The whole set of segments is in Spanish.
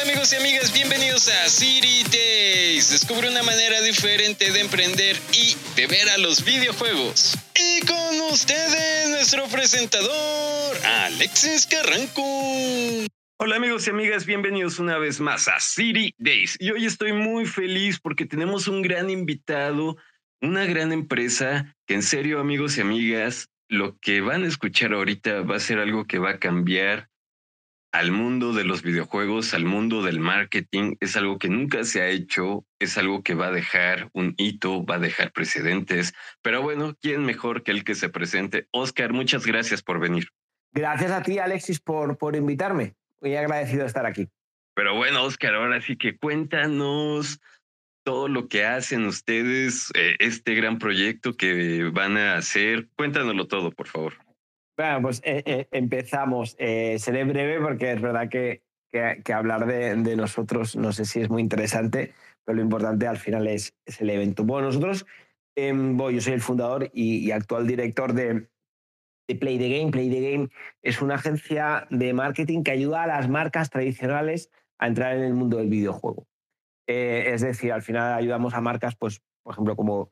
Hola amigos y amigas, bienvenidos a City Days. Descubre una manera diferente de emprender y de ver a los videojuegos. Y con ustedes, nuestro presentador, Alexis Carranco. Hola amigos y amigas, bienvenidos una vez más a City Days. Y hoy estoy muy feliz porque tenemos un gran invitado, una gran empresa, en serio amigos y amigas, lo que van a escuchar ahorita va a ser algo que va a cambiar al mundo de los videojuegos, al mundo del marketing, es algo que nunca se ha hecho, es algo que va a dejar un hito, va a dejar precedentes. Pero bueno, ¿quién mejor que el que se presente? Oscar, muchas gracias por venir. Gracias a ti, Alexis, por, por invitarme. Muy agradecido de estar aquí. Pero bueno, Oscar, ahora sí que cuéntanos todo lo que hacen ustedes, eh, este gran proyecto que van a hacer. Cuéntanoslo todo, por favor. Bueno, pues eh, eh, empezamos. Eh, seré breve porque es verdad que, que, hablar de, nosotros no sé si es muy interesante, pero lo importante al final es, es el evento. Bueno, nosotros, em, bueno, yo soy el fundador y, y actual director de, de, Play the Game. Play the Game es una agencia de marketing que ayuda a las marcas tradicionales a entrar en el mundo del videojuego. es decir, al final ayudamos a marcas, pues, por ejemplo, como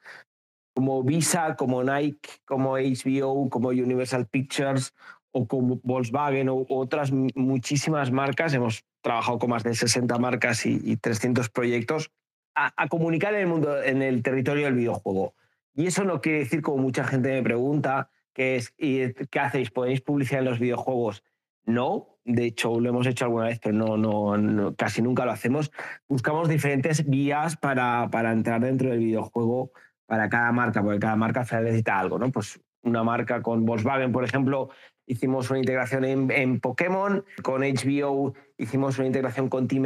como Visa, como Nike, como HBO, como Universal Pictures o como Volkswagen o otras muchísimas marcas, hemos trabajado con más de 60 marcas y, 300 proyectos, a, comunicar en el mundo, en el territorio del videojuego. Y eso no quiere decir, como mucha gente me pregunta, que es, ¿qué hacéis? ¿Podéis publicidad en los videojuegos? No, de hecho lo hemos hecho alguna vez, pero no, no, casi nunca lo hacemos. Buscamos diferentes vías para, para entrar dentro del videojuego para cada marca, porque cada marca necesita algo, ¿no? Pues una marca con Volkswagen, por ejemplo, hicimos una integración en, Pokémon, con HBO hicimos una integración con Team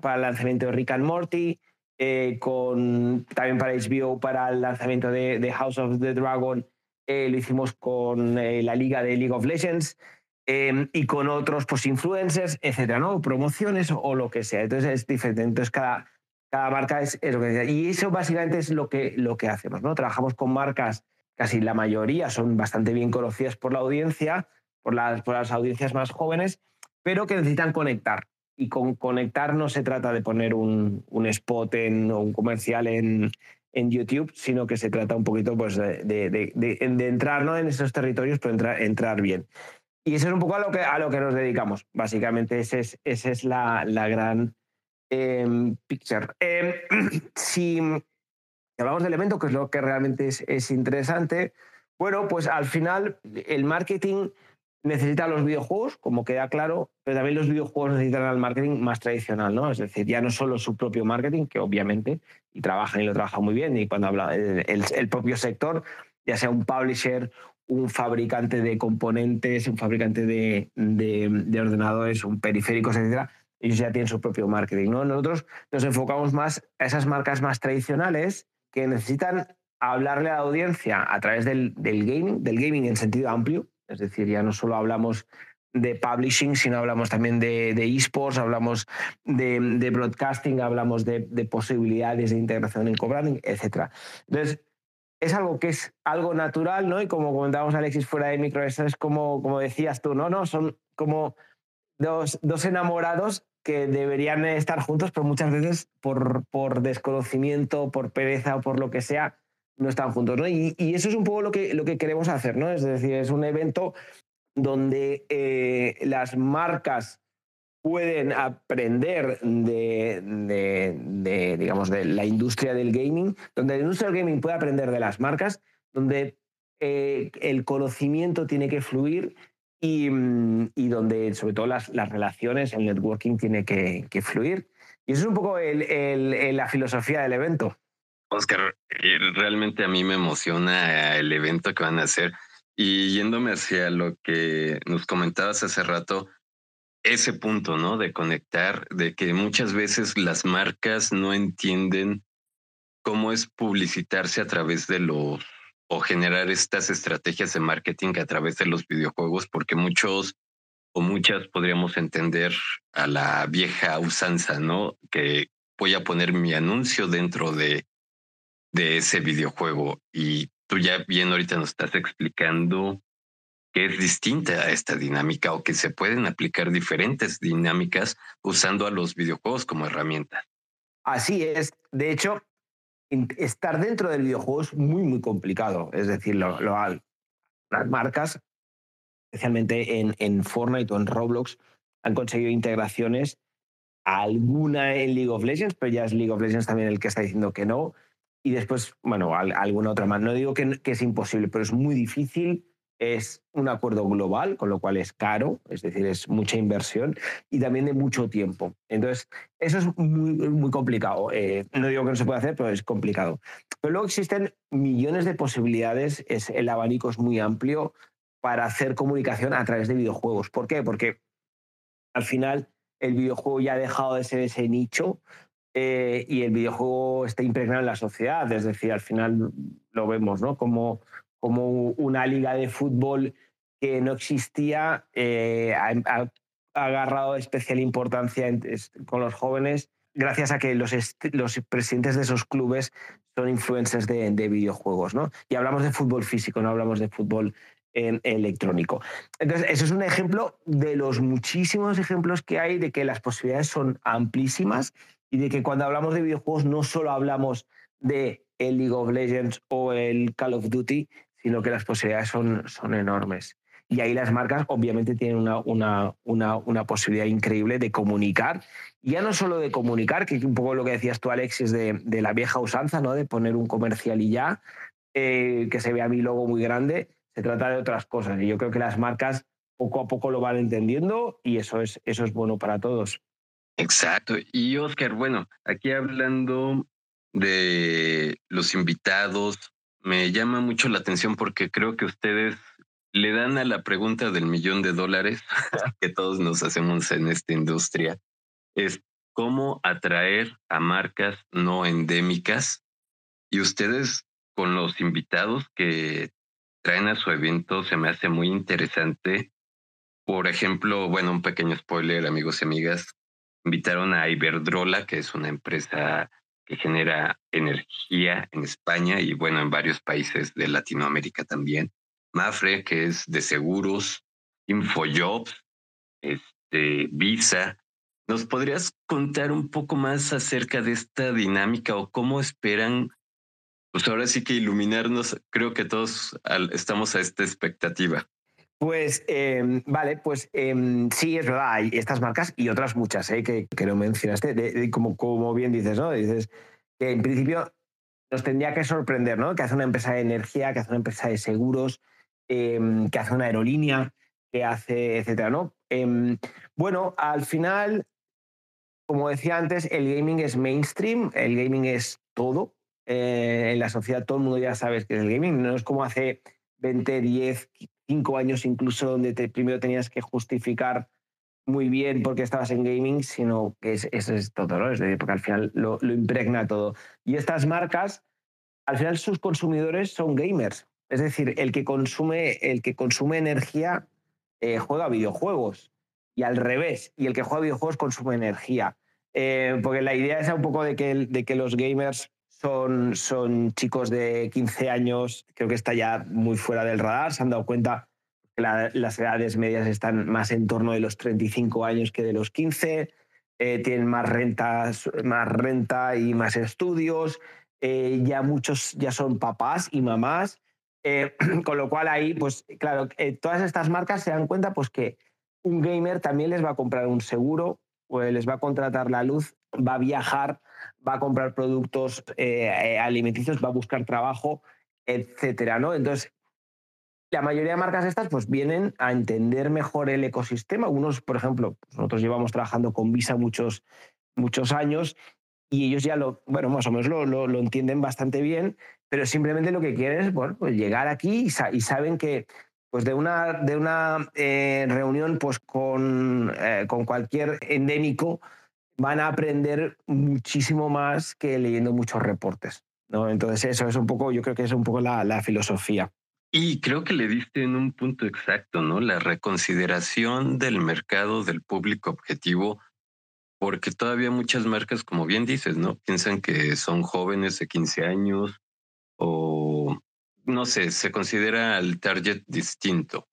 para el lanzamiento de Rick and Morty, eh, con, también para HBO para el lanzamiento de, House of the Dragon, eh, lo hicimos con eh, la liga de League of Legends y con otros pues, influencers, etcétera, ¿no? Promociones o, o, lo que sea. Entonces es diferente. Entonces cada, cada marca es, es, lo que Y eso básicamente es lo que, lo que hacemos, ¿no? Trabajamos con marcas, casi la mayoría son bastante bien conocidas por la audiencia, por las, por las audiencias más jóvenes, pero que necesitan conectar. Y con conectar no se trata de poner un, un spot en, o un comercial en, en YouTube, sino que se trata un poquito pues, de, de, de, de entrar ¿no? en esos territorios, pero entrar, entrar bien. Y eso es un poco a lo que, a lo que nos dedicamos. Básicamente, esa es, esa es la, la gran Em, picture. Em, si hablamos del evento, que es lo que realmente es, interesante, bueno, pues al final el marketing necesita los videojuegos, como queda claro, pero también los videojuegos necesitan al marketing más tradicional, ¿no? Es decir, ya no solo su propio marketing, que obviamente, y trabajan y lo trabajan muy bien, y cuando habla el, propio sector, ya sea un publisher, un fabricante de componentes, un fabricante de, de, de ordenadores, un periféricos, etcétera, ellos ya tienen su propio marketing. ¿no? Nosotros nos enfocamos más a esas marcas más tradicionales que necesitan hablarle a la audiencia a través del, del gaming, del gaming en sentido amplio, es decir, ya no solo hablamos de publishing, sino hablamos también de, de esports, hablamos de, de, broadcasting, hablamos de, de, posibilidades de integración en co-branding, etc. Entonces, es algo que es algo natural, ¿no? Y como comentábamos Alexis fuera de micro, es como, como decías tú, ¿no? no Son como dos, dos enamorados que deberían estar juntos, pero muchas veces por, por desconocimiento, por pereza o por lo que sea, no están juntos. ¿no? Y, eso es un poco lo que, lo que queremos hacer, ¿no? Es decir, es un evento donde eh, las marcas pueden aprender de, de, de, digamos, de la industria del gaming, donde la industria del gaming puede aprender de las marcas, donde eh, el conocimiento tiene que fluir Mm, y, donde sobre todo las, las, relaciones, el networking tiene que, fluir. Y eso es un poco el, la filosofía del evento. Oscar, eh, realmente a mí me emociona el evento que van a hacer. Y yéndome hacia lo que nos comentabas hace rato, ese punto, ¿no? De conectar, de que muchas veces las marcas no entienden cómo es publicitarse a través de los o generar estas estrategias de marketing a través de los videojuegos, porque muchos o muchas podríamos entender a la vieja usanza, ¿no? Que voy a poner mi anuncio dentro de, de ese videojuego y tú ya bien ahorita nos estás explicando que es distinta a esta dinámica o que se pueden aplicar diferentes dinámicas usando a los videojuegos como herramienta. Así es. De hecho, estar dentro del videojuego es muy, muy complicado. Es decir, lo, las marcas, especialmente en, en Fortnite o en Roblox, han conseguido integraciones, alguna en League of Legends, pero ya es League of Legends también el que está diciendo que no. Y después, bueno, alguna otra más. No digo que, que es imposible, pero es muy difícil es un acuerdo global, con lo cual es caro, es decir, es mucha inversión y también de mucho tiempo. Entonces, eso es muy, muy complicado. Eh, no digo que no se pueda hacer, pero es complicado. Pero luego existen millones de posibilidades, es, el abanico es muy amplio para hacer comunicación a través de videojuegos. ¿Por qué? Porque al final el videojuego ya ha dejado de ser ese nicho eh, y el videojuego está impregnado en la sociedad. Es decir, al final lo vemos, ¿no? Como como una liga de fútbol que no existía, eh, ha, agarrado especial importancia con los jóvenes gracias a que los, los presidentes de esos clubes son influencers de, videojuegos. ¿no? Y hablamos de fútbol físico, no hablamos de fútbol electrónico. Entonces, eso es un ejemplo de los muchísimos ejemplos que hay de que las posibilidades son amplísimas y de que cuando hablamos de videojuegos no solo hablamos de el League of Legends o el Call of Duty, sino que las posibilidades son, son enormes. Y ahí las marcas obviamente tienen una, una, una, una, posibilidad increíble de comunicar. ya no solo de comunicar, que es un poco lo que decías tú, Alexis, de, de la vieja usanza, ¿no? de poner un comercial y ya, eh, que se vea mi logo muy grande. Se trata de otras cosas. Y yo creo que las marcas poco a poco lo van entendiendo y eso es, eso es bueno para todos. Exacto. Y Oscar, bueno, aquí hablando de los invitados, me llama mucho la atención porque creo que ustedes le dan a la pregunta del millón de dólares que todos nos hacemos en esta industria. Es cómo atraer a marcas no endémicas y ustedes con los invitados que traen a su evento se me hace muy interesante. Por ejemplo, bueno, un pequeño spoiler, amigos y amigas, invitaron a Iberdrola, que es una empresa que genera energía en España y bueno, en varios países de Latinoamérica también. Mafre, que es de seguros, Infojobs, este, Visa. ¿Nos podrías contar un poco más acerca de esta dinámica o cómo esperan? Pues ahora sí que iluminarnos, creo que todos estamos a esta expectativa. Pues em, vale, pues em, sí, es verdad, hay estas marcas y otras muchas ¿eh? que, que no mencionaste, como, como bien dices, ¿no? Dices que en principio nos tendría que sorprender, ¿no? Que hace una empresa de energía, que hace una empresa de seguros, em, que hace una aerolínea, que hace, etcétera, ¿no? bueno, al final, como decía antes, el gaming es mainstream, el gaming es todo. Eh, en la sociedad todo el mundo ya sabe que es el gaming, no es como hace 20, 10, cinco años incluso donde te, primero tenías que justificar muy bien porque estabas en gaming, sino que es, eso es todo, ¿no? Es decir, porque al final lo, impregna todo. Y estas marcas, al final sus consumidores son gamers. Es decir, el que consume, el que consume energía eh, juega videojuegos. Y al revés, y el que juega videojuegos consume energía. Eh, porque la idea es un poco de que, de que los gamers son, son chicos de 15 años, creo que está ya muy fuera del radar, se han dado cuenta que las edades medias están más en torno de los 35 años que de los 15, eh, tienen más, rentas, más renta y más estudios, eh, ya muchos ya son papás y mamás, eh, con lo cual ahí, pues claro, todas estas marcas se dan cuenta pues que un gamer también les va a comprar un seguro, o les va a contratar la luz, va a viajar, va a comprar productos eh, eh, alimenticios, va a buscar trabajo, etcétera, ¿no? Entonces, la mayoría de marcas estas pues vienen a entender mejor el ecosistema. Unos, por ejemplo, nosotros llevamos trabajando con Visa muchos, muchos años y ellos ya lo, bueno, más o menos lo, lo, entienden bastante bien, pero simplemente lo que quieren es, bueno, pues llegar aquí y, saben que pues de una, de una eh, reunión pues con, con cualquier endémico, van a aprender muchísimo más que leyendo muchos reportes. ¿no? Entonces eso es un poco, yo creo que es un poco la, la filosofía. Y creo que le diste en un punto exacto, ¿no? La reconsideración del mercado del público objetivo, porque todavía muchas marcas, como bien dices, ¿no? Piensan que son jóvenes de 15 años o, no sé, se considera el target distinto.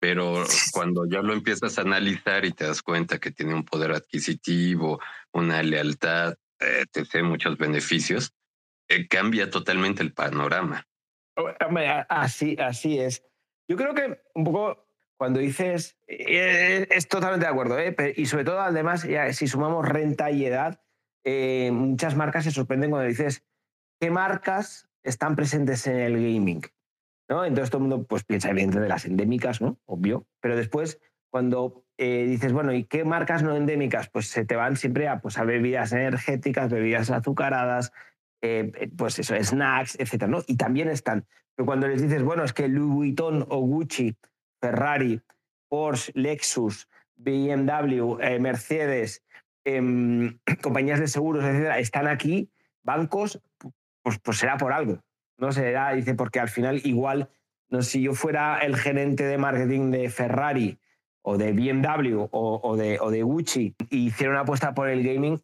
Pero cuando ya lo empiezas a analizar y te das cuenta que tiene un poder adquisitivo, una lealtad, eh, te sé muchos beneficios, eh, cambia totalmente el panorama. Así, así es. Yo creo que un poco cuando dices, eh, es totalmente de acuerdo, y sobre todo además, si sumamos renta y edad, muchas marcas se sorprenden cuando dices qué marcas están presentes en el gaming. ¿no? Entonces todo el mundo pues, piensa evidentemente de las endémicas, ¿no? Obvio. Pero después, cuando eh, dices, bueno, ¿y qué marcas no endémicas? Pues se te van siempre a, pues, bebidas energéticas, bebidas azucaradas, eh, pues eso, snacks, etc. ¿no? Y también están. Pero cuando les dices, bueno, es que Louis Vuitton o Gucci, Ferrari, Porsche, Lexus, BMW, eh, Mercedes, em, compañías de seguros, etcétera, están aquí, bancos, pues, pues será por algo. No será, dice, porque al final igual, no si yo fuera el gerente de marketing de Ferrari o de BMW o, de, o de Gucci y hiciera una apuesta por el gaming,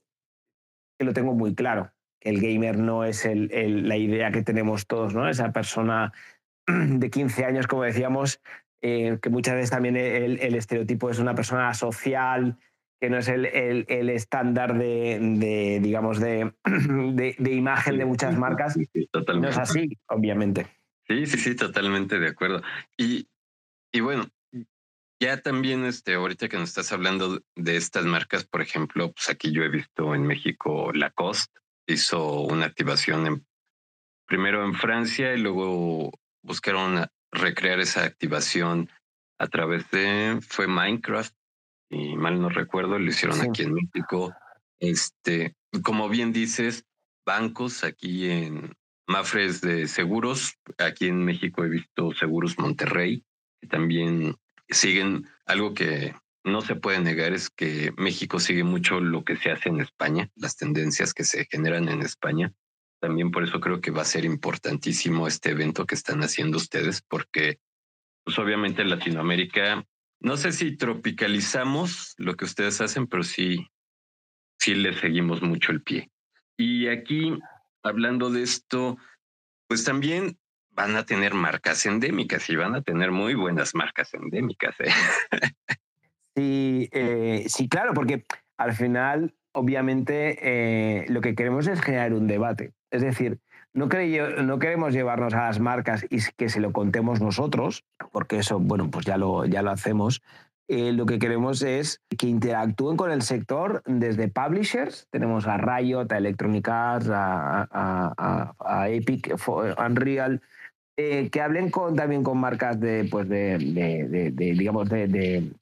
que lo tengo muy claro, que el gamer no es el, la idea que tenemos todos, ¿no? Esa persona de 15 años, como decíamos, eh, que muchas veces también el, el, estereotipo es una persona social, que no es el, el, estándar de, digamos, de, de, imagen de muchas marcas. no es así, obviamente. Sí, sí, sí, totalmente de acuerdo. Y, y bueno, ya también, este, ahorita que nos estás hablando de estas marcas, por ejemplo, pues aquí yo he visto en México Lacoste hizo una activación en, primero en Francia y luego buscaron recrear esa activación a través de, fue Minecraft, y mal no recuerdo, lo hicieron aquí en México. Este, como bien dices, bancos aquí en Mafres de seguros. Aquí en México he visto Seguros Monterrey, que también siguen algo que no se puede negar es que México sigue mucho lo que se hace en España, las tendencias que se generan en España. También por eso creo que va a ser importantísimo este evento que están haciendo ustedes, porque pues obviamente Latinoamérica no sé si tropicalizamos lo que ustedes hacen, pero sí, sí le seguimos mucho el pie. Y aquí, hablando de esto, pues también van a tener marcas endémicas y van a tener muy buenas marcas endémicas. ¿eh? Sí, eh, sí, claro, porque al final, obviamente, eh, lo que queremos es generar un debate. Es decir, no, no, queremos llevarnos a las marcas y que se lo contemos nosotros, porque eso, bueno, pues ya lo, ya lo hacemos. Eh, lo que queremos es que interactúen con el sector desde publishers, tenemos a Riot, a Electronic Arts, a, Epic, Unreal, eh, que hablen con, también con marcas de, pues de, digamos, de,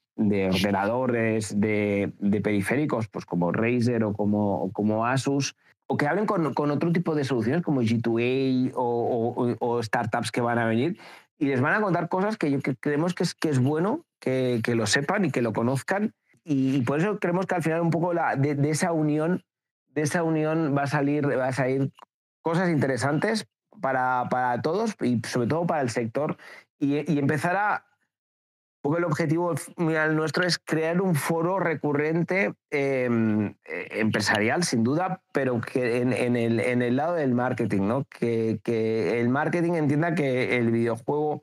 ordenadores, de, periféricos, pues como Razer o como, como Asus, o que hablen con, con, otro tipo de soluciones como G2A o, o, startups que van a venir y les van a contar cosas que, yo, creemos que es, que es bueno que, que, lo sepan y que lo conozcan. Y, por eso creemos que al final un poco la, de, esa unión, de esa unión va a salir, va a salir cosas interesantes para, para todos y sobre todo para el sector y, y empezar a, el objetivo nuestro es crear un foro recurrente eh, empresarial, sin duda, pero que en, el, en, el, lado del marketing, ¿no? Que, que, el marketing entienda que el videojuego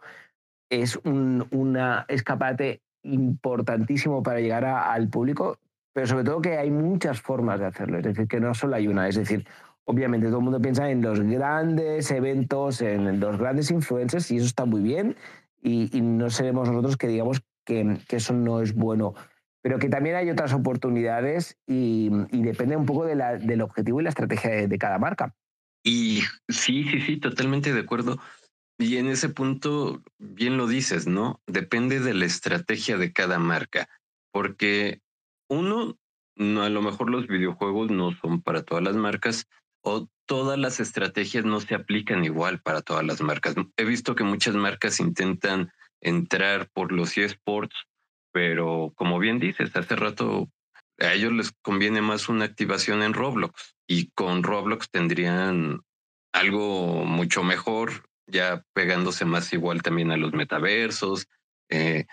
es un una escapate importantísimo para llegar al público, pero sobre todo que hay muchas formas de hacerlo, es decir, que no solo hay una, es decir, obviamente todo el mundo piensa en los grandes eventos, en los grandes influencers, y eso está muy bien, y, no seremos nosotros que digamos que, eso no es bueno. Pero que también hay otras oportunidades y, depende un poco de la, del objetivo y la estrategia de, cada marca. Y sí, sí, sí, totalmente de acuerdo. Y en ese punto, bien lo dices, ¿no? Depende de la estrategia de cada marca, porque uno, a lo mejor los videojuegos no son para todas las marcas o todas las estrategias no se aplican igual para todas las marcas. He visto que muchas marcas intentan entrar por los eSports, pero como bien dices, hace rato a ellos les conviene más una activación en Roblox y con Roblox tendrían algo mucho mejor, ya pegándose más igual también a los metaversos, eh,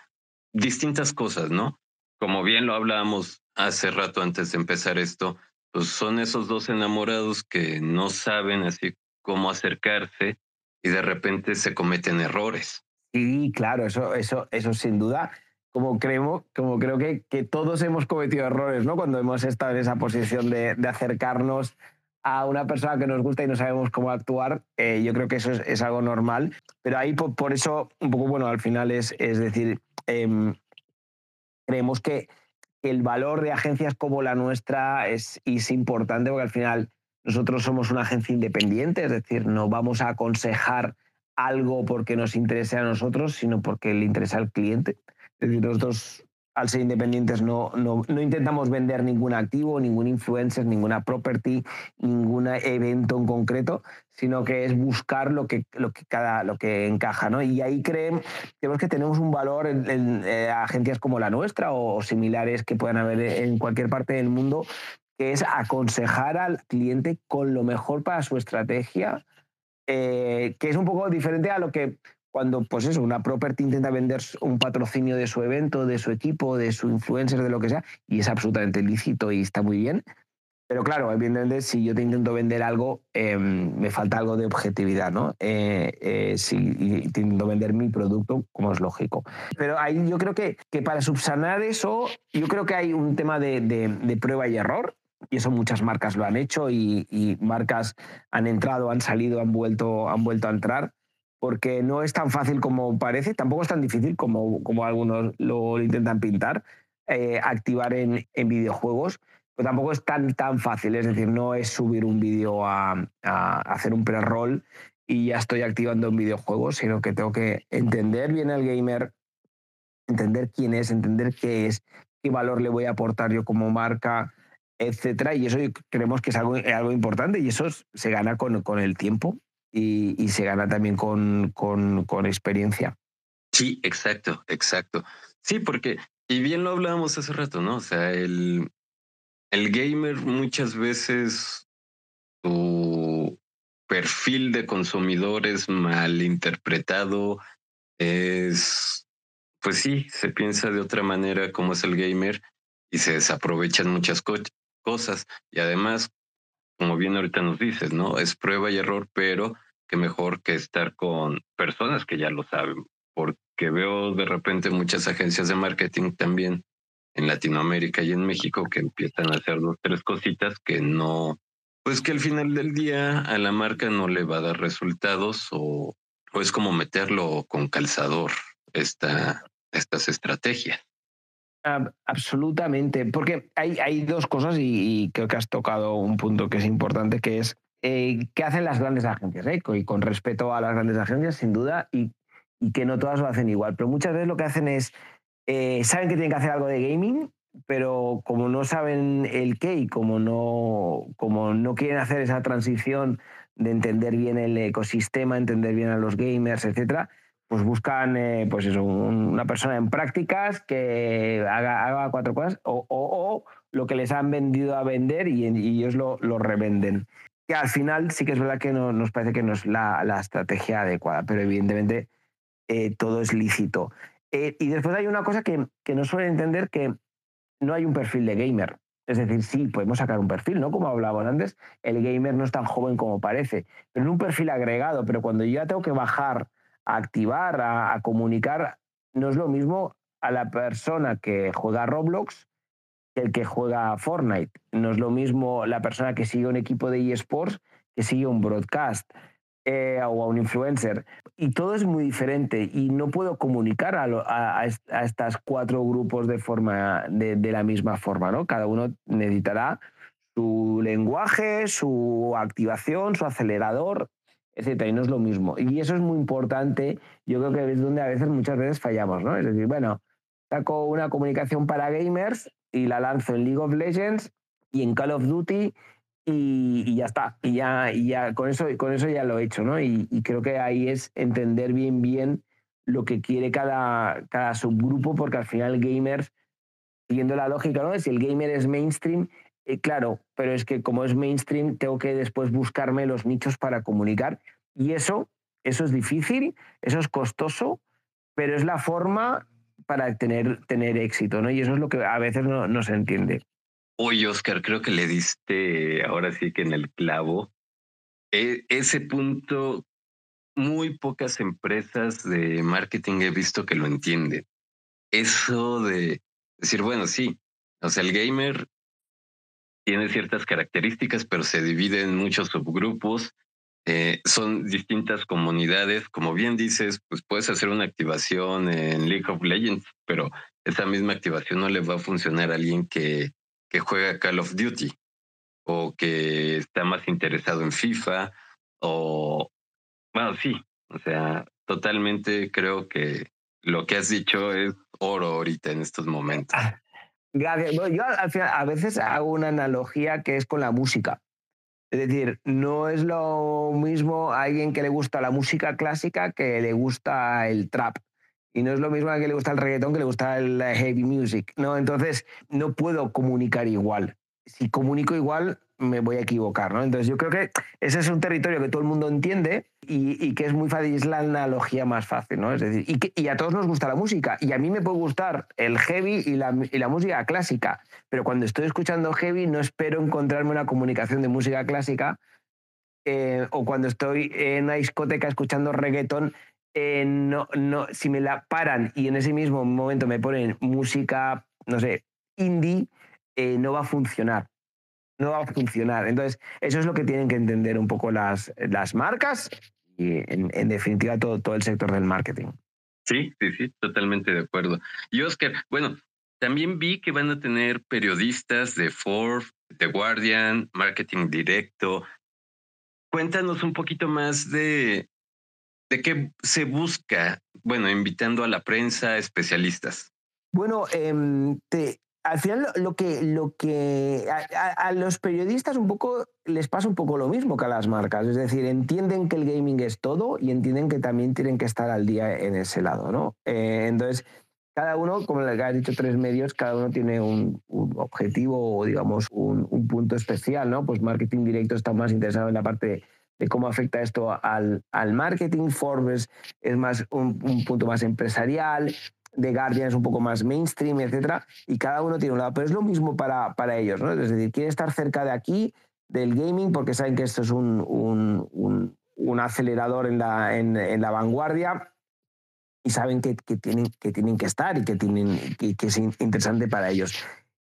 distintas cosas, ¿no? Como bien lo hablábamos hace rato antes de empezar esto, pues son esos dos enamorados que no saben así cómo acercarse y de repente se cometen errores. Sí, claro, eso, eso, eso sin duda. Como, creemos, como creo que, que todos hemos cometido errores, ¿no? Cuando hemos estado en esa posición de, de acercarnos a una persona que nos gusta y no sabemos cómo actuar, eh, yo creo que eso es, algo normal. Pero ahí por, eso, un poco, bueno, al final es, es decir, em, creemos que el valor de agencias como la nuestra es, es importante porque al final nosotros somos una agencia independiente, es decir, no vamos a aconsejar algo porque nos interese a nosotros, sino porque le interesa al cliente. Es decir, nosotros al ser independientes no, no, no, intentamos vender ningún activo, ningún influencer, ninguna property, ningún evento en concreto, sino que es buscar lo que, lo que, cada, lo que encaja. ¿no? Y ahí creemos, que tenemos un valor en, eh, agencias como la nuestra o, similares que puedan haber en cualquier parte del mundo, que es aconsejar al cliente con lo mejor para su estrategia, eh, que es un poco diferente a lo que cuando pues eso, una property intenta vender un patrocinio de su evento, de su equipo, de su influencer, de lo que sea, y es absolutamente lícito y está muy bien. Pero claro, evidentemente, si yo te intento vender algo, em, me falta algo de objetividad, ¿no? Eh, eh, si te intento vender mi producto, como es lógico. Pero ahí yo creo que, que para subsanar eso, yo creo que hay un tema de, de, prueba y error, y eso muchas marcas lo han hecho, y, y, marcas han entrado, han salido, han vuelto, han vuelto a entrar porque no es tan fácil como parece, tampoco es tan difícil como, como algunos lo intentan pintar, eh, activar en, en, videojuegos, pero tampoco es tan, tan fácil, es decir, no es subir un vídeo a, a, hacer un pre-roll y ya estoy activando un videojuego, sino que tengo que entender bien al gamer, entender quién es, entender qué es, qué valor le voy a aportar yo como marca, etcétera, y eso creemos que es algo, algo importante y eso se gana con, con el tiempo y, se gana también con, con, experiencia. Sí, exacto, exacto. Sí, porque, y bien lo hablábamos hace rato, ¿no? O sea, el, el gamer muchas veces su perfil de consumidor es mal interpretado, es, pues sí, se piensa de otra manera cómo es el gamer y se desaprovechan muchas cosas. Y además, como bien ahorita nos dices, ¿no? Es prueba y error, pero que mejor que estar con personas que ya lo saben, porque veo de repente muchas agencias de marketing también en Latinoamérica y en México que empiezan a hacer dos, tres cositas que no, pues que al final del día a la marca no le va a dar resultados o, o es como meterlo con calzador esta, estas estrategias absolutamente, porque hay, hay dos cosas y, creo que has tocado un punto que es importante, que es eh, qué hacen las grandes agencias, ¿eh? y con respeto a las grandes agencias, sin duda, y, que no todas lo hacen igual, pero muchas veces lo que hacen es, eh, saben que tienen que hacer algo de gaming, pero como no saben el qué y como no, como no quieren hacer esa transición de entender bien el ecosistema, entender bien a los gamers, etcétera, pues buscan eh, pues eso, una persona en prácticas que haga, haga cuatro cosas o, o, lo que les han vendido a vender y, ellos lo, lo, revenden. Que al final sí que es verdad que no, nos parece que no es la, la estrategia adecuada, pero evidentemente eh, todo es lícito. Eh, y después hay una cosa que, que no suelen entender, que no hay un perfil de gamer. Es decir, sí, podemos sacar un perfil, ¿no? Como hablábamos antes, el gamer no es tan joven como parece, pero en un perfil agregado, pero cuando yo ya tengo que bajar a activar, a, comunicar, no es lo mismo a la persona que juega Roblox que el que juega Fortnite. No es lo mismo la persona que sigue un equipo de eSports que sigue un broadcast eh, o a un influencer. Y todo es muy diferente y no puedo comunicar a, a, a estas cuatro grupos de, forma, de, la misma forma. ¿no? Cada uno necesitará su lenguaje, su activación, su acelerador etcétera, y no es lo mismo. Y eso es muy importante, yo creo que es donde a veces, muchas veces fallamos, ¿no? Es decir, bueno, saco una comunicación para gamers y la lanzo en League of Legends y en Call of Duty y, ya está, y ya, y ya con, eso, con eso ya lo he hecho, ¿no? Y, creo que ahí es entender bien, bien lo que quiere cada, cada subgrupo, porque al final gamers, siguiendo la lógica, ¿no? Si el gamer es mainstream, eh, claro, pero es que como es mainstream, tengo que después buscarme los nichos para comunicar. Y eso, eso es difícil, eso es costoso, pero es la forma para tener, tener éxito, ¿no? Y eso es lo que a veces no, se entiende. Oye, Oscar, creo que le diste ahora sí que en el clavo. E, ese punto muy pocas empresas de marketing he visto que lo entienden. Eso de decir, bueno, sí, o sea, el gamer tiene ciertas características, pero se divide en muchos subgrupos. Eh, son distintas comunidades. Como bien dices, pues puedes hacer una activación en League of Legends, pero esa misma activación no le va a funcionar a alguien que, que juega Call of Duty o que está más interesado en FIFA o, bueno, sí, o sea, totalmente creo que lo que has dicho es oro ahorita en estos momentos. Ah, gracias. yo al final a veces hago una analogía que es con la música. Es decir, no es lo mismo a alguien que le gusta la música clásica que le gusta el trap. Y no es lo mismo a alguien que le gusta el reggaetón que le gusta el heavy music. ¿no? Entonces, no puedo comunicar igual. Si comunico igual, me voy a equivocar, ¿no? Entonces yo creo que ese es un territorio que todo el mundo entiende y, que es muy fácil, es la analogía más fácil, ¿no? Es decir, y, a todos nos gusta la música y a mí me puede gustar el heavy y la, música clásica, pero cuando estoy escuchando heavy no espero encontrarme una comunicación de música clásica eh, o cuando estoy en una discoteca escuchando reggaeton, eh, no, no, si me la paran y en ese mismo momento me ponen música, no sé, indie, eh, no va a funcionar no va a funcionar. Entonces, eso es lo que tienen que entender un poco las, las marcas y, en, definitiva, todo, todo el sector del marketing. Sí, sí, sí, totalmente de acuerdo. Y Oscar, bueno, también vi que van a tener periodistas de Forbes, The Guardian, Marketing Directo. Cuéntanos un poquito más de, de qué se busca, bueno, invitando a la prensa, especialistas. Bueno, em, te, al final lo que, lo que a, los periodistas un poco les pasa un poco lo mismo que a las marcas, es decir, entienden que el gaming es todo y entienden que también tienen que estar al día en ese lado, ¿no? Eh, entonces, cada uno, como le has dicho tres medios, cada uno tiene un, objetivo o digamos un, punto especial, ¿no? Pues marketing directo está más interesado en la parte de cómo afecta esto al, al marketing, Forbes es más un, un punto más empresarial, de Guardian es un poco más mainstream, etcétera, y cada uno tiene un lado, pero es lo mismo para, para ellos, ¿no? Es decir, quieren estar cerca de aquí, del gaming, porque saben que esto es un, un, un, acelerador en la, en, la vanguardia y saben que, que, tienen, que tienen que estar y que, tienen, que, que es interesante para ellos.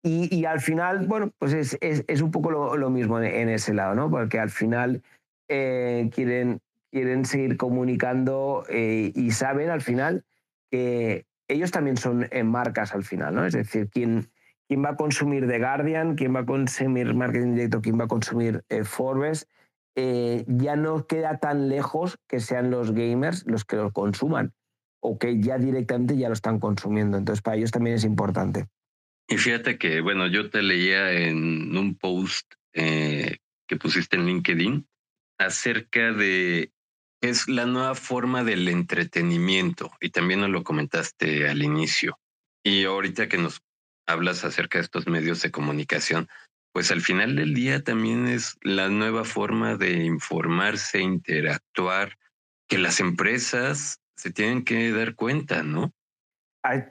Y, y, al final, bueno, pues es, es, es un poco lo, lo, mismo en ese lado, ¿no? Porque al final eh, quieren, quieren seguir comunicando eh, y saben al final que ellos también son en marcas al final, ¿no? Es decir, quién, quién va a consumir The Guardian, quién va a consumir marketing directo, quién va a consumir eh, Forbes, eh, ya no queda tan lejos que sean los gamers los que lo consuman o que ya directamente ya lo están consumiendo. Entonces, para ellos también es importante. Y fíjate que, bueno, yo te leía en un post eh, que pusiste en LinkedIn acerca de es la nueva forma del entretenimiento y también nos lo comentaste al inicio. Y ahorita que nos hablas acerca de estos medios de comunicación, pues al final del día también es la nueva forma de informarse, interactuar, que las empresas se tienen que dar cuenta, ¿no?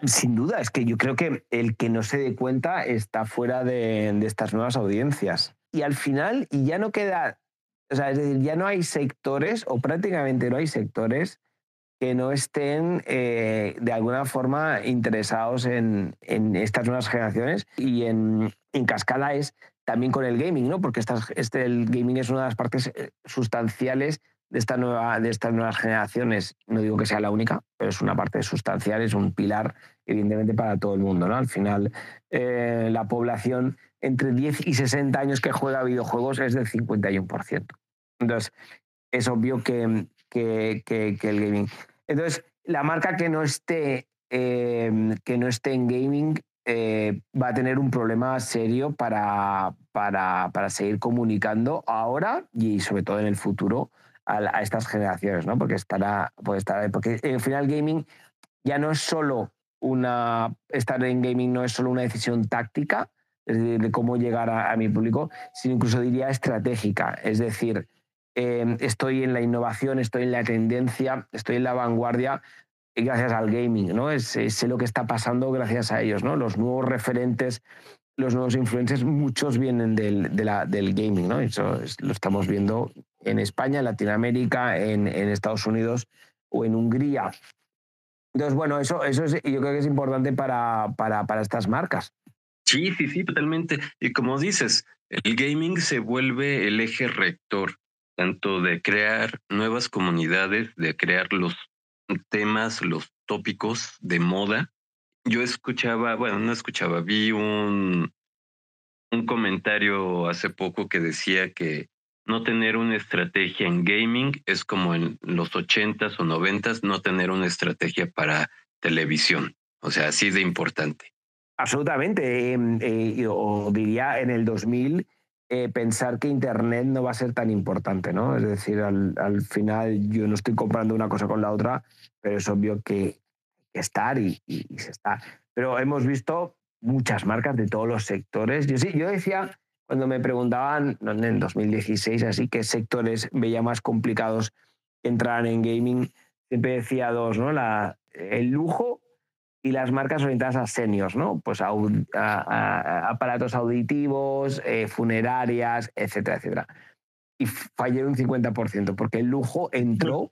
Sin duda, es que yo creo que el que no se dé cuenta está fuera de, de estas nuevas audiencias. Y al final, y ya no queda o sea, es decir, ya no hay sectores, o prácticamente no hay sectores, que no estén eh, de alguna forma interesados en, en, estas nuevas generaciones y en, en, cascada es también con el gaming, ¿no? Porque este, el gaming es una de las partes eh, sustanciales de, esta nueva, de estas nuevas generaciones. No digo que sea la única, pero es una parte sustancial, es un pilar, evidentemente, para todo el mundo, ¿no? Al final, eh, la población entre 10 y 60 años que juega videojuegos es del 51%. Entonces, es obvio que, que, el gaming. Entonces, la marca que no esté, em, que no esté en gaming eh, va a tener un problema serio para, para, para, seguir comunicando ahora y sobre todo en el futuro a, estas generaciones, ¿no? Porque estará, puede estar, porque al final gaming ya no es solo una estar en gaming no es solo una decisión táctica, de cómo llegar a, mi público, sino incluso diría estratégica. Es decir, em, estoy en la innovación, estoy en la tendencia, estoy en la vanguardia gracias al gaming, ¿no? Es, sé lo que está pasando gracias a ellos, ¿no? Los nuevos referentes los nuevos influencers, muchos vienen del, del gaming, ¿no? Eso lo estamos viendo en España, en Latinoamérica, en, en, Estados Unidos o en Hungría. Entonces, bueno, eso, eso es, yo creo que es importante para, para, para estas marcas. Sí, sí, sí, totalmente. Y como dices, el gaming se vuelve el eje rector, tanto de crear nuevas comunidades, de crear los temas, los tópicos de moda. Yo escuchaba, bueno, no escuchaba, vi un, un comentario hace poco que decía que no tener una estrategia en gaming es como en los ochentas o noventas no tener una estrategia para televisión. O sea, así de importante. Absolutamente. Em, eh, o diría en el 2000 eh, pensar que Internet no va a ser tan importante, ¿no? Es decir, al, al, final yo no estoy comprando una cosa con la otra, pero es obvio que estar y, y, se está. Pero hemos visto muchas marcas de todos los sectores. Yo sí, yo decía cuando me preguntaban en 2016 así qué sectores veía más complicados entrar en gaming, siempre decía dos, ¿no? La, el lujo y las marcas orientadas a seniors, ¿no? Pues a, aparatos auditivos, eh, funerarias, etcétera, etcétera. Y fallé un 50%, porque el lujo entró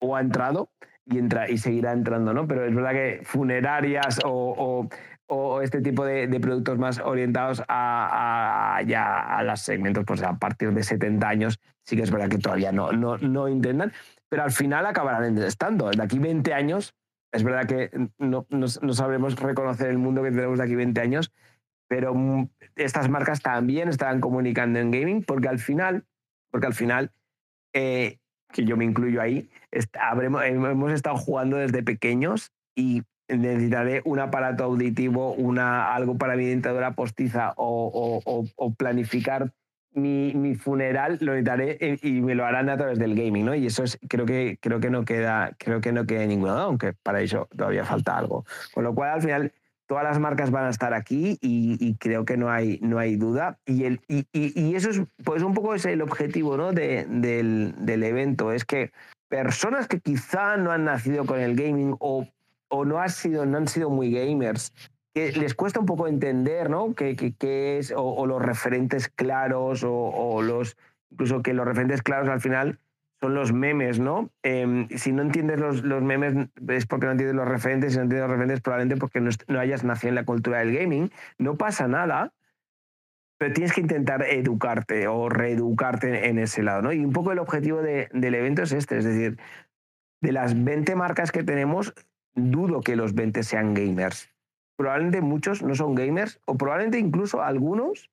o ha entrado y, entra, y seguirá entrando, ¿no? Pero es verdad que funerarias o, o, este tipo de, de, productos más orientados a, ya a los segmentos, pues a partir de 70 años, sí que es verdad que todavía no, no, no intentan, pero al final acabarán estando. De aquí 20 años es verdad que no, no, sabremos reconocer el mundo que tenemos de aquí 20 años, pero mm, estas marcas también estarán comunicando en gaming porque al final, porque al final, eh, que yo me incluyo ahí, habremos, hemos estado jugando desde pequeños y necesitaré un aparato auditivo, una, algo para mi dentadura postiza o, planificar mi, mi, funeral lo editaré y me lo harán a través del gaming, ¿no? Y eso es, creo que, creo que no queda, creo que no queda ninguna aunque para eso todavía falta algo. Con lo cual, al final, todas las marcas van a estar aquí y, creo que no hay, no hay duda. Y, el, y, y, eso es, pues un poco es el objetivo, ¿no? De, del, del evento, es que personas que quizá no han nacido con el gaming o, o no, han sido, no han sido muy gamers, les cuesta un poco entender, ¿no? ¿Qué, es? O, los referentes claros, o, los. Incluso que los referentes claros al final son los memes, ¿no? Em, si no entiendes los, los, memes es porque no entiendes los referentes, si no entiendes los referentes probablemente porque no, hayas nacido en la cultura del gaming. No pasa nada, pero tienes que intentar educarte o reeducarte en ese lado, ¿no? Y un poco el objetivo del evento es este, es decir, de las 20 marcas que tenemos, dudo que los 20 sean gamers probablemente muchos no son gamers o probablemente incluso algunos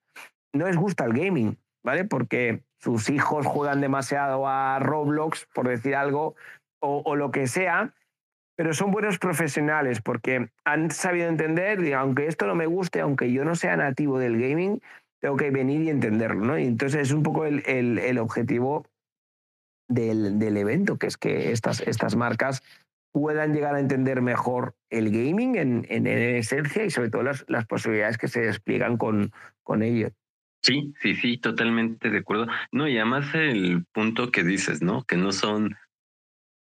no les gusta el gaming, ¿vale? Porque sus hijos juegan demasiado a Roblox, por decir algo, o, lo que sea, pero son buenos profesionales porque han sabido entender, y aunque esto no me guste, aunque yo no sea nativo del gaming, tengo que venir y entenderlo, ¿no? Y entonces es un poco el, el, objetivo del, del, evento, que es que estas, estas marcas puedan llegar a entender mejor el gaming en, en, esencia y sobre todo las, las, posibilidades que se despliegan con, con ello. Sí, sí, sí, totalmente de acuerdo. No, y además el punto que dices, ¿no? Que no son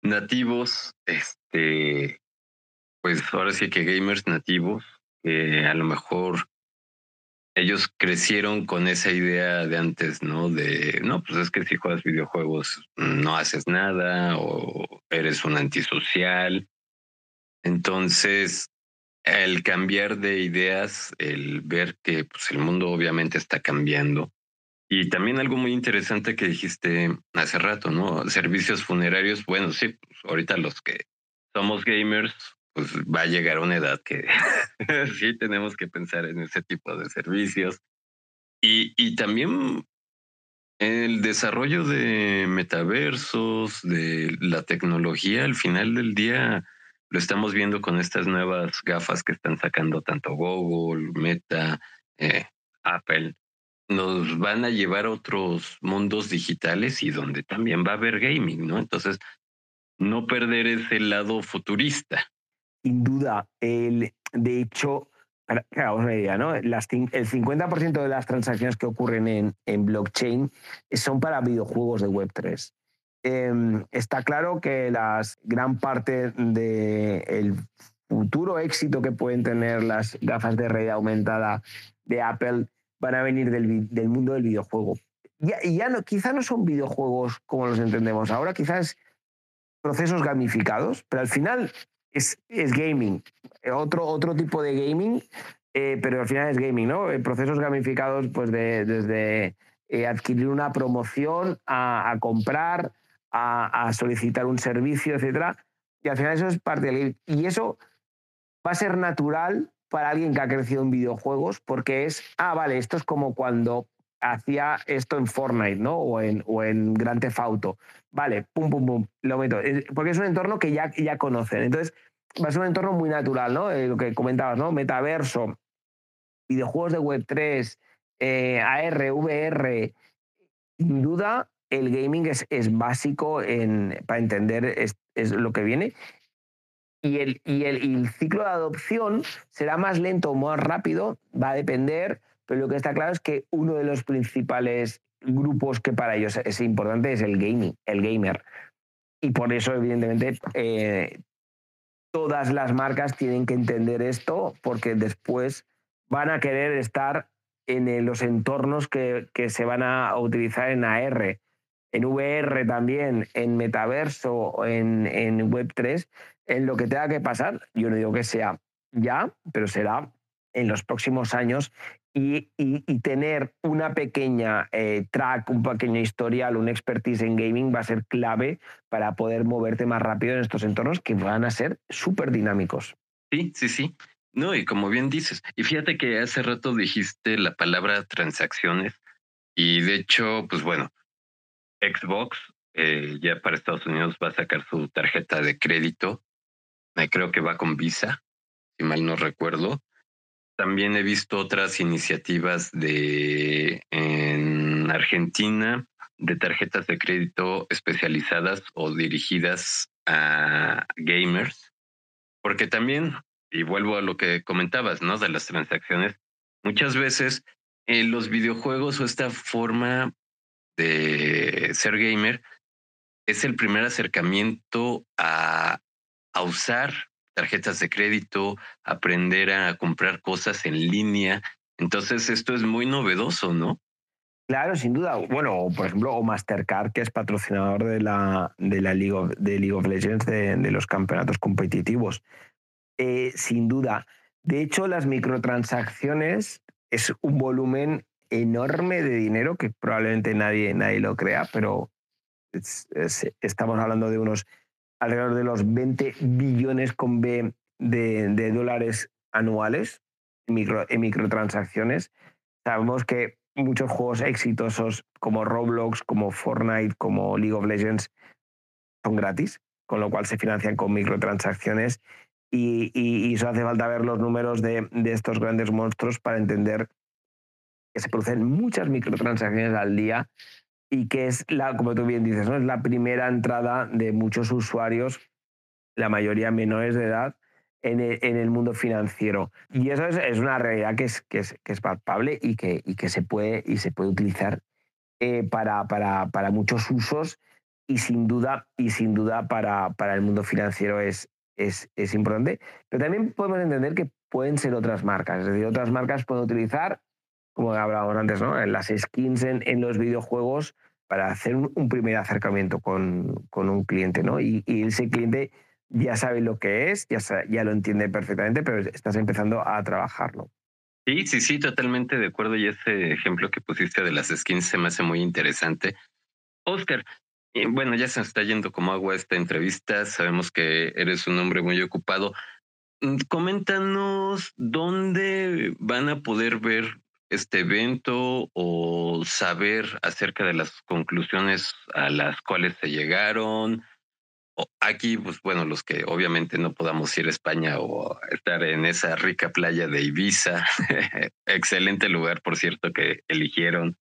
nativos, este, pues ahora sí que gamers nativos, que a lo mejor ellos crecieron con esa idea de antes, ¿no? De, no, pues es que si juegas videojuegos no haces nada o eres un antisocial. Entonces, el cambiar de ideas, el ver que pues, el mundo obviamente está cambiando. Y también algo muy interesante que dijiste hace rato, ¿no? Servicios funerarios, bueno, sí, pues, ahorita los que somos gamers, pues va a llegar una edad que sí tenemos que pensar en ese tipo de servicios. Y, y también el desarrollo de metaversos, de la tecnología, al final del día lo estamos viendo con estas nuevas gafas que están sacando tanto Google, Meta, eh, Apple. Nos van a llevar a otros mundos digitales y donde también va a haber gaming, ¿no? Entonces, no perder ese lado futurista sin duda, el, de hecho, claro, una idea, el 50% de las transacciones que ocurren en, blockchain son para videojuegos de Web3. Em, está claro que las gran parte del futuro éxito que pueden tener las gafas de realidad aumentada de Apple van a venir del, del mundo del videojuego. Ya, ya no, quizá no son videojuegos como los entendemos ahora, quizás procesos gamificados, pero al final es, es gaming, otro, otro tipo de gaming, eh, pero al final es gaming, ¿no? Eh, procesos gamificados pues de, desde eh, adquirir una promoción a, comprar, a, a, solicitar un servicio, etcétera. Y al final eso es parte del. Y eso va a ser natural para alguien que ha crecido en videojuegos porque es, ah, vale, esto es como cuando hacía esto en Fortnite, ¿no? O en, o en Grand Theft Auto. Vale, pum, pum, pum, lo meto. Porque es un entorno que ya, ya conocen. Entonces, va a ser un entorno muy natural, ¿no? Eh, lo que comentabas, ¿no? Metaverso, videojuegos de Web3, eh, AR, VR. Sin duda, el gaming es, es básico en, para entender es, es lo que viene y el, y el, ciclo de adopción será más lento o más rápido, va a depender, pero lo que está claro es que uno de los principales grupos que para ellos es importante es el gaming, el gamer. Y por eso, evidentemente, eh, todas las marcas tienen que entender esto porque después van a querer estar en los entornos que, que se van a utilizar en AR, en VR también, en metaverso, en, en Web3 en lo que tenga que pasar. Yo no digo que sea ya, pero será en los próximos años y, tener una pequeña eh, track, un pequeño historial, un expertise en gaming va a ser clave para poder moverte más rápido en estos entornos que van a ser súper dinámicos. Sí, sí, sí. No, y como bien dices, y fíjate que hace rato dijiste la palabra transacciones y de hecho, pues bueno, Xbox eh, ya para Estados Unidos va a sacar su tarjeta de crédito creo que va con Visa, si mal no recuerdo. También he visto otras iniciativas de en Argentina de tarjetas de crédito especializadas o dirigidas a gamers, porque también, y vuelvo a lo que comentabas, ¿no? De las transacciones, muchas veces en los videojuegos o esta forma de ser gamer es el primer acercamiento a a usar tarjetas de crédito, aprender a comprar cosas en línea. Entonces, esto es muy novedoso, ¿no? Claro, sin duda. Bueno, por ejemplo, o Mastercard, que es patrocinador de la, de la League, of, de League of Legends, de, los campeonatos competitivos. Eh, sin duda. De hecho, las microtransacciones es un volumen enorme de dinero que probablemente nadie, nadie lo crea, pero estamos hablando de unos alrededor de los 20 billones con B de, dólares anuales en, micro, en microtransacciones. Sabemos que muchos juegos exitosos como Roblox, como Fortnite, como League of Legends son gratis, con lo cual se financian con microtransacciones y, y, eso hace falta ver los números de, estos grandes monstruos para entender que se producen muchas microtransacciones al día y que es, la, como tú bien dices, ¿no? es la primera entrada de muchos usuarios, la mayoría menores de edad, en el, en el mundo financiero. Y eso es, es, una realidad que es, que es, que es palpable y que, y que se, puede, y se puede utilizar eh, para, para, para, muchos usos y sin duda, y sin duda para, para el mundo financiero es, es, es importante. Pero también podemos entender que pueden ser otras marcas, es decir, otras marcas pueden utilizar como hablábamos antes, ¿no? en las skins en, los videojuegos para hacer un, primer acercamiento con, con, un cliente. ¿no? Y, y, ese cliente ya sabe lo que es, ya, ya lo entiende perfectamente, pero estás empezando a trabajarlo. Sí, sí, sí, totalmente de acuerdo. Y ese ejemplo que pusiste de las skins se me hace muy interesante. Oscar, bueno, ya se está yendo como agua esta entrevista. Sabemos que eres un hombre muy ocupado. Mm, coméntanos dónde van a poder ver este evento o saber acerca de las conclusiones a las cuales se llegaron. Aquí, pues bueno, los que obviamente no podamos ir a España o estar en esa rica playa de Ibiza, excelente lugar, por cierto, que eligieron.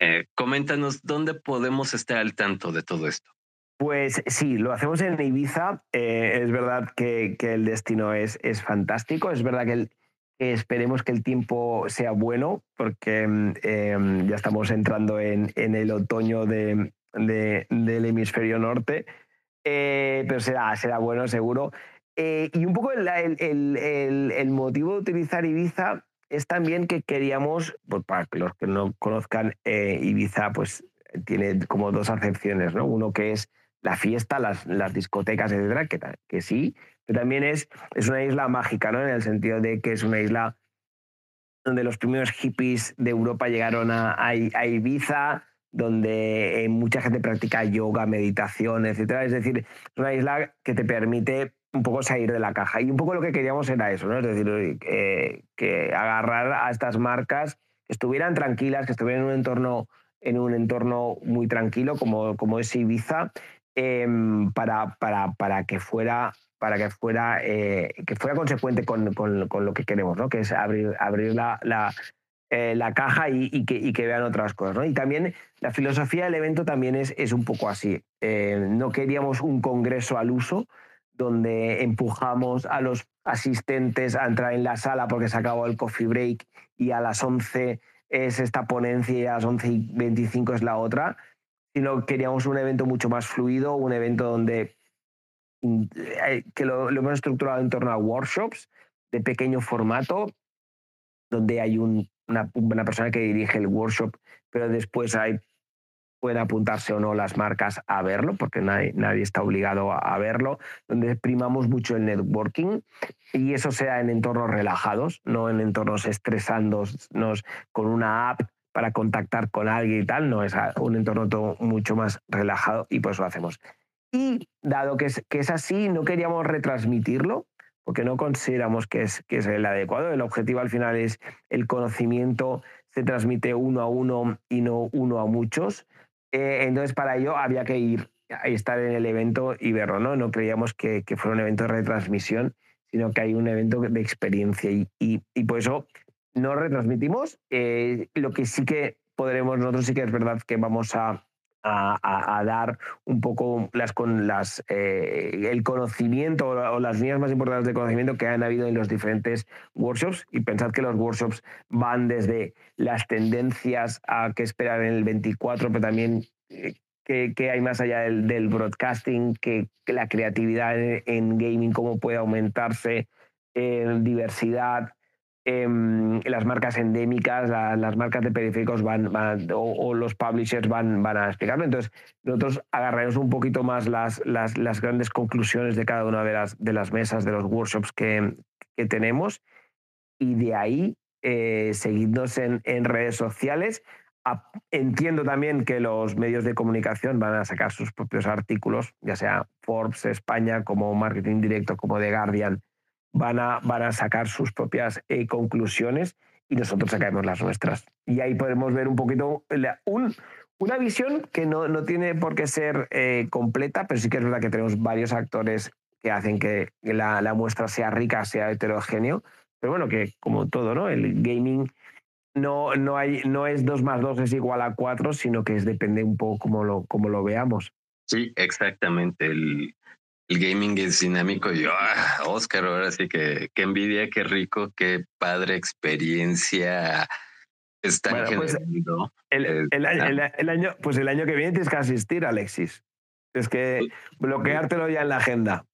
Eh, coméntanos dónde podemos estar al tanto de todo esto. Pues sí, lo hacemos en Ibiza. Eh, es verdad que, que, el destino es, es fantástico. Es verdad que el, esperemos que el tiempo sea bueno, porque mm, em, ya estamos entrando en, en el otoño de, del hemisferio norte, eh, pero será, será bueno seguro. Eh, y un poco el, el, el, motivo de utilizar Ibiza es también que queríamos, pues para los que no conozcan, eh, Ibiza pues tiene como dos acepciones, ¿no? Uno que es la fiesta, las, discotecas, etcétera, que, sí, pero también es, es una isla mágica, ¿no? En el sentido de que es una isla donde los primeros hippies de Europa llegaron a, Ibiza, donde eh, mucha gente practica yoga, meditación, etcétera. Es decir, es una isla que te permite un poco salir de la caja. Y un poco lo que queríamos era eso, ¿no? Es decir, que agarrar a estas marcas que estuvieran tranquilas, que estuvieran en un entorno, en un entorno muy tranquilo como, como es Ibiza, em, para, para, para que fuera para que fuera, eh, que fuera consecuente con, con, con, lo que queremos, ¿no? que es abrir, abrir la, la, eh, la caja y, y, que, y, que, vean otras cosas. ¿no? Y también la filosofía del evento también es, es un poco así. no queríamos un congreso al uso, donde empujamos a los asistentes a entrar en la sala porque se acabó el coffee break y a las 11 es esta ponencia y a las 11 y 25 es la otra, sino queríamos un evento mucho más fluido, un evento donde mm, eh, que lo, hemos estructurado en torno a workshops de pequeño formato, donde hay una, una persona que dirige el workshop, pero después hay pueden apuntarse o no las marcas a verlo, porque nadie, nadie está obligado a, verlo, donde primamos mucho el networking y eso sea en entornos relajados, no en entornos estresándonos con una app para contactar con alguien y tal, no es un entorno todo mucho más relajado y por eso lo hacemos. Y dado que es, que es así, no queríamos retransmitirlo, porque no consideramos que es, que es el adecuado. El objetivo al final es el conocimiento se transmite uno a uno y no uno a muchos. Eh, entonces, para ello había que ir a estar en el evento y verlo, ¿no? No creíamos que, que fuera un evento de retransmisión, sino que hay un evento de experiencia y, y, por eso no retransmitimos. Eh, lo que sí que podremos, nosotros sí que es verdad que vamos a, a, dar un poco las, con las, eh, el conocimiento o las líneas más importantes de conocimiento que han habido en los diferentes workshops y pensad que los workshops van desde las tendencias a qué esperar en el 24, pero también eh, qué, hay más allá del, broadcasting, que, la creatividad en, gaming, cómo puede aumentarse, en diversidad, em, las marcas endémicas, las marcas de periféricos van, o, los publishers van, van a explicarlo. Entonces, nosotros agarraremos un poquito más las, las, las, grandes conclusiones de cada una de las, de las mesas, de los workshops que, que tenemos, y de ahí eh, seguidnos en, en redes sociales. Entiendo también que los medios de comunicación van a sacar sus propios artículos, ya sea Forbes España como Marketing Directo como The Guardian, van a, van a sacar sus propias eh, conclusiones y nosotros sacaremos las nuestras. Y ahí podemos ver un poquito un, una visión que no, no, tiene por qué ser eh, completa, pero sí que es verdad que tenemos varios actores que hacen que la, la muestra sea rica, sea heterogéneo, pero bueno, que como todo, ¿no? El gaming no, no, hay, no es 2 más 2 es igual a 4, sino que es, depende un poco cómo lo, cómo lo veamos. Sí, exactamente. El, el gaming es dinámico y ah, Oscar, ahora sí que qué envidia, qué rico, qué padre experiencia está bueno, pues el, el, el, año, pues el año que viene tienes que asistir, Alexis. Es que bloqueártelo ya en la agenda.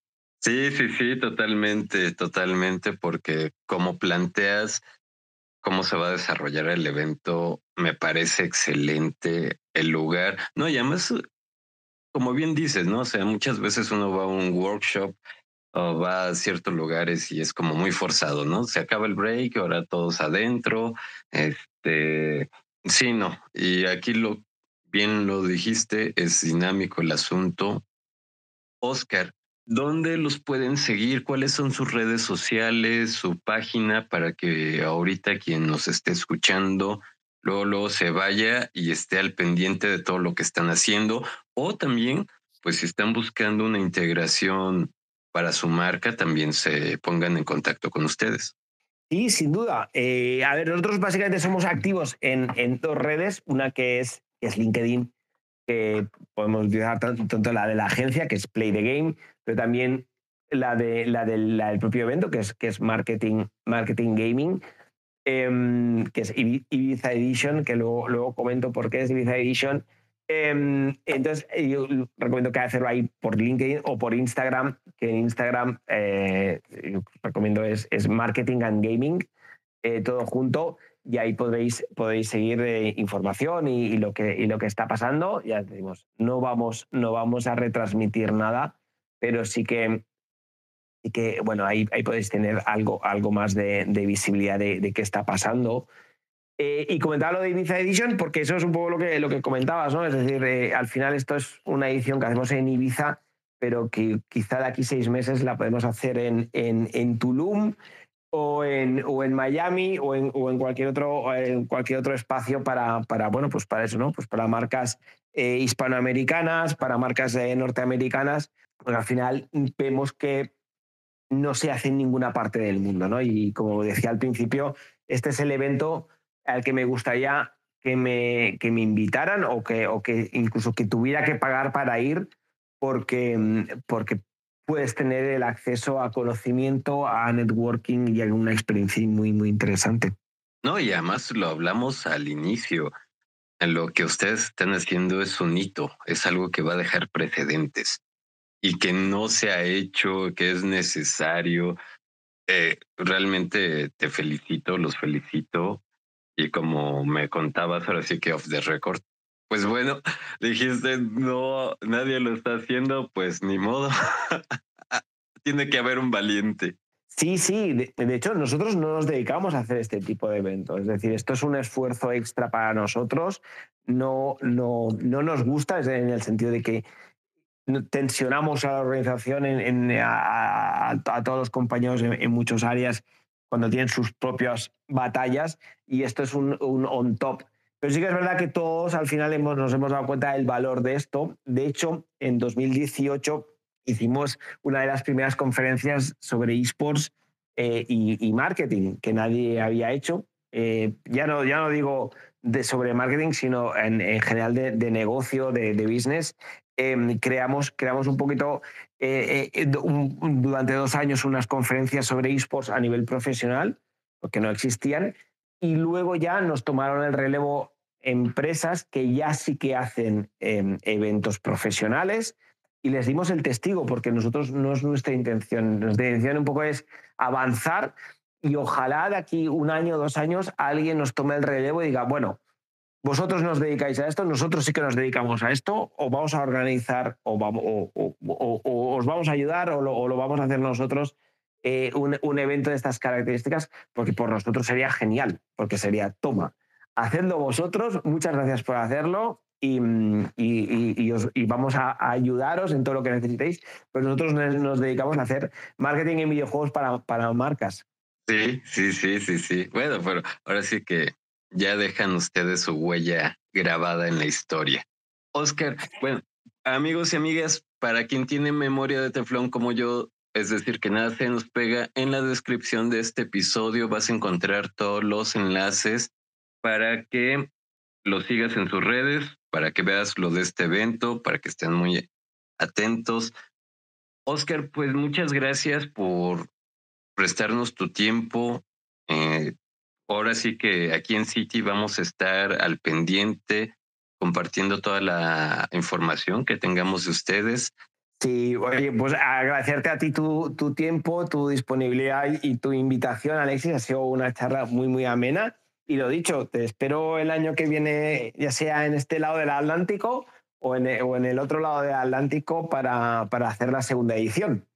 Sí, sí, sí, totalmente, totalmente, porque como planteas cómo se va a desarrollar el evento, me parece excelente el lugar. No, y además, como bien dices, ¿no? O sea, muchas veces uno va a un workshop o va a ciertos lugares y es como muy forzado, ¿no? Se acaba el break, ahora todos adentro. Este, sí, no. Y aquí lo bien lo dijiste, es dinámico el asunto. Oscar, ¿Dónde los pueden seguir? ¿Cuáles son sus redes sociales, su página para que ahorita quien nos esté escuchando luego, se vaya y esté al pendiente de todo lo que están haciendo? O también, pues si están buscando una integración para su marca, también se pongan en contacto con ustedes. Sí, sin duda. Eh, a ver, nosotros básicamente somos activos en, en dos redes, una que es, es LinkedIn, que podemos utilizar tanto, la de la agencia, que es Play the Game, pero también la, de, la, del propio evento, que es, que es Marketing, marketing Gaming, em, que es Ibiza Edition, que luego, luego comento por qué es Ibiza Edition. Em, entonces, yo recomiendo que hacerlo ahí por LinkedIn o por Instagram, que en Instagram eh, recomiendo es, es Marketing and Gaming. eh, todo junto y ahí podréis, podéis seguir información y, lo que, y lo que está pasando. Ya decimos, no vamos, no vamos a retransmitir nada, pero sí que, sí que bueno, ahí, ahí podéis tener algo, algo más de, visibilidad de, qué está pasando. Eh, y comentaba lo de Ibiza Edition, porque eso es un poco lo que, lo que comentabas, ¿no? Es decir, eh, al final esto es una edición que hacemos en Ibiza, pero que quizá de aquí seis meses la podemos hacer en, en, en Tulum o en, o en Miami o en, o en, cualquier otro, en cualquier otro espacio para, para, bueno, pues para eso, ¿no? Pues para marcas eh, hispanoamericanas, para marcas eh, norteamericanas, porque al final vemos que no se hace en ninguna parte del mundo, ¿no? Y como decía al principio, este es el evento al que me gustaría que me, que me invitaran o que, o que incluso que tuviera que pagar para ir porque, porque puedes tener el acceso a conocimiento, a networking y a una experiencia muy, muy interesante. No, y además lo hablamos al inicio. Lo que ustedes están haciendo es un hito, es algo que va a dejar precedentes y que no se ha hecho, que es necesario. Eh, realmente te felicito, los felicito. Y como me contabas ahora sí que off the record, pues bueno, dijiste, no, nadie lo está haciendo, pues ni modo. Tiene que haber un valiente. Sí, sí, de, hecho nosotros no nos dedicamos a hacer este tipo de eventos, es decir, esto es un esfuerzo extra para nosotros, no, no, no nos gusta en el sentido de que tensionamos a la organización, en, a, todos los compañeros en, muchas áreas cuando tienen sus propias batallas y esto es un, un on top pero sí que es verdad que todos al final hemos, nos hemos dado cuenta del valor de esto. De hecho, en 2018 hicimos una de las primeras conferencias sobre esports eh, y, marketing que nadie había hecho. Eh, ya, no, ya no digo de sobre marketing, sino en, general de, negocio, de, business. Em, creamos, creamos un poquito eh, durante dos años unas conferencias sobre esports a nivel profesional, porque no existían, y luego ya nos tomaron el relevo empresas que ya sí que hacen em, eventos profesionales y les dimos el testigo porque nosotros no es nuestra intención. Nuestra intención un poco es avanzar y ojalá de aquí un año, dos años, alguien nos tome el relevo y diga, bueno, vosotros nos dedicáis a esto, nosotros sí que nos dedicamos a esto, o vamos a organizar, o, os vamos a ayudar, o lo, vamos a hacer nosotros eh, un, evento de estas características, porque por nosotros sería genial, porque sería, toma, hacedlo vosotros, muchas gracias por hacerlo y, vamos a, ayudaros en todo lo que necesitéis, pero nosotros nos, dedicamos a hacer marketing en videojuegos para, para marcas. Sí, sí, sí, sí, sí. Bueno, pero ahora sí que ya dejan ustedes su huella grabada en la historia. Oscar, bueno, amigos y amigas, para quien tiene memoria de teflón como yo, es decir, que nada se nos pega. En la descripción de este episodio vas a encontrar todos los enlaces para que lo sigas en sus redes, para que veas lo de este evento, para que estén muy atentos. Oscar, pues muchas gracias por prestarnos tu tiempo. Eh, ahora sí que aquí en City vamos a estar al pendiente compartiendo toda la información que tengamos de ustedes. Sí, oye, pues agradecerte a ti tu, tu tiempo, tu disponibilidad y tu invitación, Alexis. Ha sido una charla muy, muy amena. Y lo dicho, te espero el año que viene, ya sea en este lado del Atlántico o en, el otro lado del Atlántico para, para hacer la segunda edición.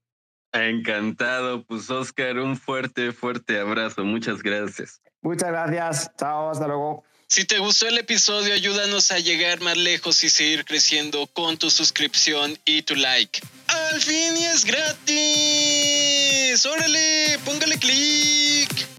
Encantado, pues Oscar, un fuerte, fuerte abrazo. Muchas gracias. Muchas gracias. Chao, hasta luego. Si te gustó el episodio, ayúdanos a llegar más lejos y seguir creciendo con tu suscripción y tu like. ¡Al fin y es gratis! ¡Órale! ¡Póngale clic!